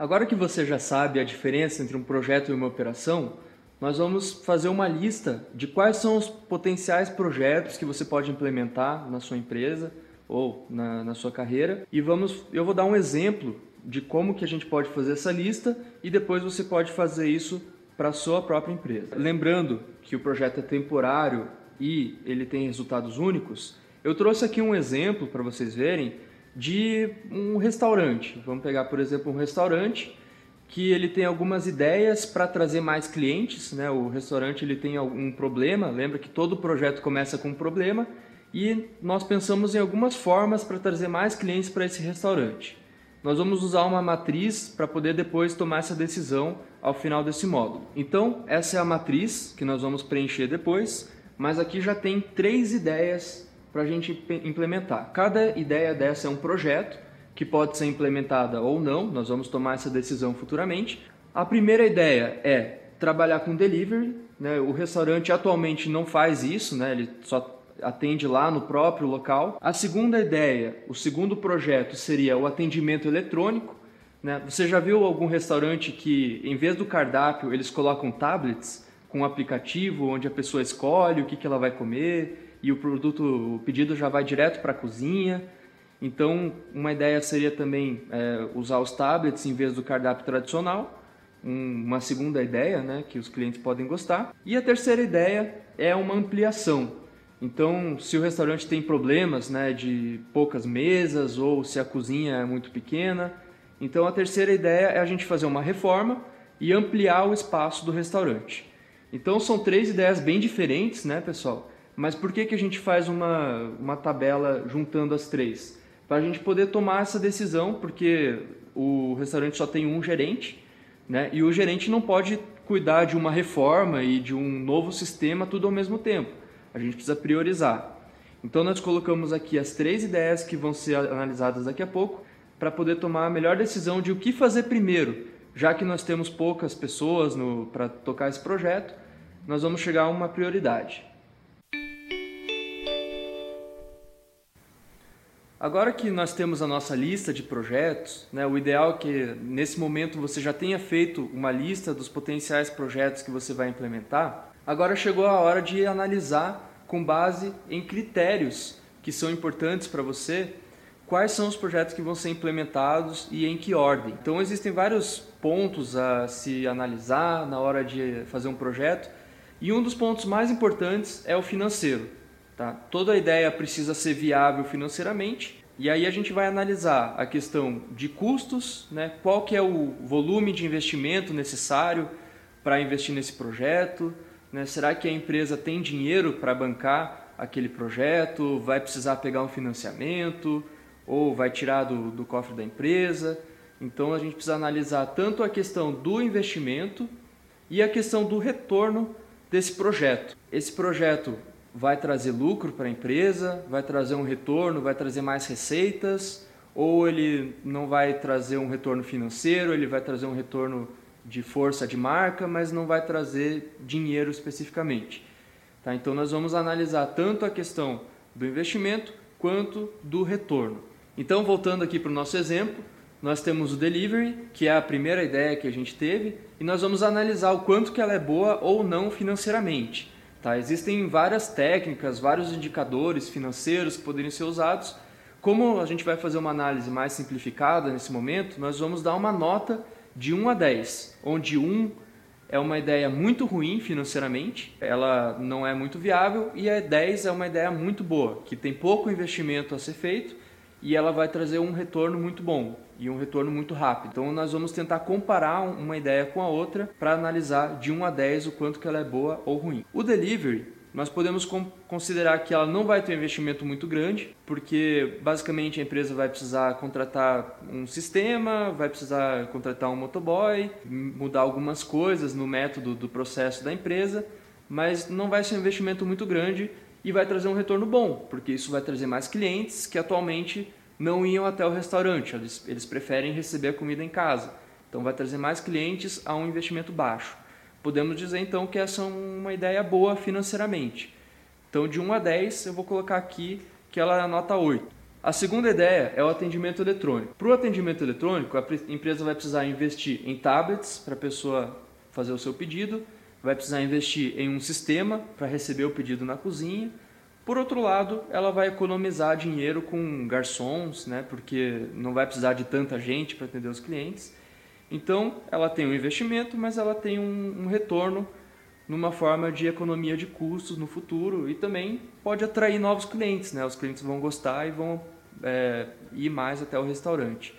Agora que você já sabe a diferença entre um projeto e uma operação, nós vamos fazer uma lista de quais são os potenciais projetos que você pode implementar na sua empresa ou na, na sua carreira e vamos, eu vou dar um exemplo de como que a gente pode fazer essa lista e depois você pode fazer isso para a sua própria empresa. Lembrando que o projeto é temporário e ele tem resultados únicos, eu trouxe aqui um exemplo para vocês verem de um restaurante. Vamos pegar, por exemplo, um restaurante que ele tem algumas ideias para trazer mais clientes, né? O restaurante ele tem algum problema, lembra que todo projeto começa com um problema e nós pensamos em algumas formas para trazer mais clientes para esse restaurante. Nós vamos usar uma matriz para poder depois tomar essa decisão ao final desse módulo. Então, essa é a matriz que nós vamos preencher depois, mas aqui já tem três ideias para a gente implementar. Cada ideia dessa é um projeto que pode ser implementada ou não, nós vamos tomar essa decisão futuramente. A primeira ideia é trabalhar com delivery. Né? O restaurante atualmente não faz isso, né? ele só atende lá no próprio local. A segunda ideia, o segundo projeto seria o atendimento eletrônico. Né? Você já viu algum restaurante que, em vez do cardápio, eles colocam tablets com um aplicativo onde a pessoa escolhe o que, que ela vai comer e o produto, o pedido já vai direto para a cozinha? Então, uma ideia seria também é, usar os tablets em vez do cardápio tradicional. Um, uma segunda ideia né, que os clientes podem gostar. E a terceira ideia é uma ampliação. Então, se o restaurante tem problemas né, de poucas mesas ou se a cozinha é muito pequena, então a terceira ideia é a gente fazer uma reforma e ampliar o espaço do restaurante. Então são três ideias bem diferentes, né, pessoal? Mas por que, que a gente faz uma, uma tabela juntando as três? para a gente poder tomar essa decisão, porque o restaurante só tem um gerente, né? E o gerente não pode cuidar de uma reforma e de um novo sistema tudo ao mesmo tempo. A gente precisa priorizar. Então nós colocamos aqui as três ideias que vão ser analisadas daqui a pouco para poder tomar a melhor decisão de o que fazer primeiro, já que nós temos poucas pessoas para tocar esse projeto, nós vamos chegar a uma prioridade. Agora que nós temos a nossa lista de projetos, né, o ideal é que nesse momento você já tenha feito uma lista dos potenciais projetos que você vai implementar. Agora chegou a hora de analisar com base em critérios que são importantes para você quais são os projetos que vão ser implementados e em que ordem. Então existem vários pontos a se analisar na hora de fazer um projeto e um dos pontos mais importantes é o financeiro. Tá? Toda a ideia precisa ser viável financeiramente e aí a gente vai analisar a questão de custos, né? qual que é o volume de investimento necessário para investir nesse projeto, né? será que a empresa tem dinheiro para bancar aquele projeto, vai precisar pegar um financiamento ou vai tirar do, do cofre da empresa. Então a gente precisa analisar tanto a questão do investimento e a questão do retorno desse projeto. Esse projeto vai trazer lucro para a empresa, vai trazer um retorno, vai trazer mais receitas, ou ele não vai trazer um retorno financeiro, ele vai trazer um retorno de força de marca, mas não vai trazer dinheiro especificamente. Tá? Então nós vamos analisar tanto a questão do investimento quanto do retorno. Então voltando aqui para o nosso exemplo, nós temos o delivery, que é a primeira ideia que a gente teve, e nós vamos analisar o quanto que ela é boa ou não financeiramente. Tá? Existem várias técnicas, vários indicadores financeiros que poderiam ser usados. Como a gente vai fazer uma análise mais simplificada nesse momento, nós vamos dar uma nota de 1 a 10, onde 1 é uma ideia muito ruim financeiramente, ela não é muito viável, e a 10 é uma ideia muito boa, que tem pouco investimento a ser feito e ela vai trazer um retorno muito bom e um retorno muito rápido. Então nós vamos tentar comparar uma ideia com a outra para analisar de 1 a 10 o quanto que ela é boa ou ruim. O delivery nós podemos considerar que ela não vai ter um investimento muito grande, porque basicamente a empresa vai precisar contratar um sistema, vai precisar contratar um motoboy, mudar algumas coisas no método do processo da empresa, mas não vai ser um investimento muito grande e vai trazer um retorno bom, porque isso vai trazer mais clientes que atualmente não iam até o restaurante, eles, eles preferem receber a comida em casa. Então vai trazer mais clientes a um investimento baixo. Podemos dizer então que essa é uma ideia boa financeiramente. Então de 1 a 10 eu vou colocar aqui que ela é a nota 8. A segunda ideia é o atendimento eletrônico. Para o atendimento eletrônico, a empresa vai precisar investir em tablets para a pessoa fazer o seu pedido, vai precisar investir em um sistema para receber o pedido na cozinha. Por outro lado, ela vai economizar dinheiro com garçons, né, porque não vai precisar de tanta gente para atender os clientes. Então, ela tem um investimento, mas ela tem um, um retorno numa forma de economia de custos no futuro e também pode atrair novos clientes, né? Os clientes vão gostar e vão é, ir mais até o restaurante.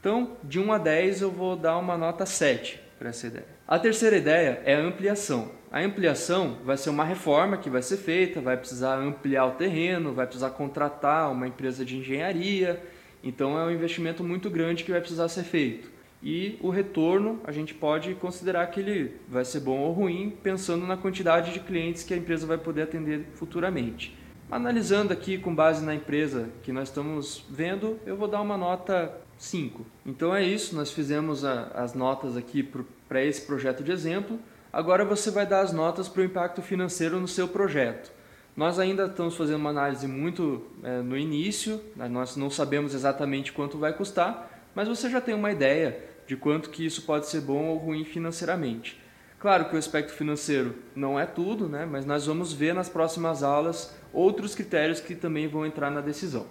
Então, de 1 a 10 eu vou dar uma nota 7 para essa ideia. A terceira ideia é a ampliação. A ampliação vai ser uma reforma que vai ser feita, vai precisar ampliar o terreno, vai precisar contratar uma empresa de engenharia. Então é um investimento muito grande que vai precisar ser feito e o retorno a gente pode considerar que ele vai ser bom ou ruim pensando na quantidade de clientes que a empresa vai poder atender futuramente. Analisando aqui com base na empresa que nós estamos vendo, eu vou dar uma nota 5. Então é isso, nós fizemos a, as notas aqui para esse projeto de exemplo. Agora você vai dar as notas para o impacto financeiro no seu projeto. Nós ainda estamos fazendo uma análise muito é, no início, né? nós não sabemos exatamente quanto vai custar, mas você já tem uma ideia de quanto que isso pode ser bom ou ruim financeiramente. Claro que o aspecto financeiro não é tudo, né? mas nós vamos ver nas próximas aulas outros critérios que também vão entrar na decisão.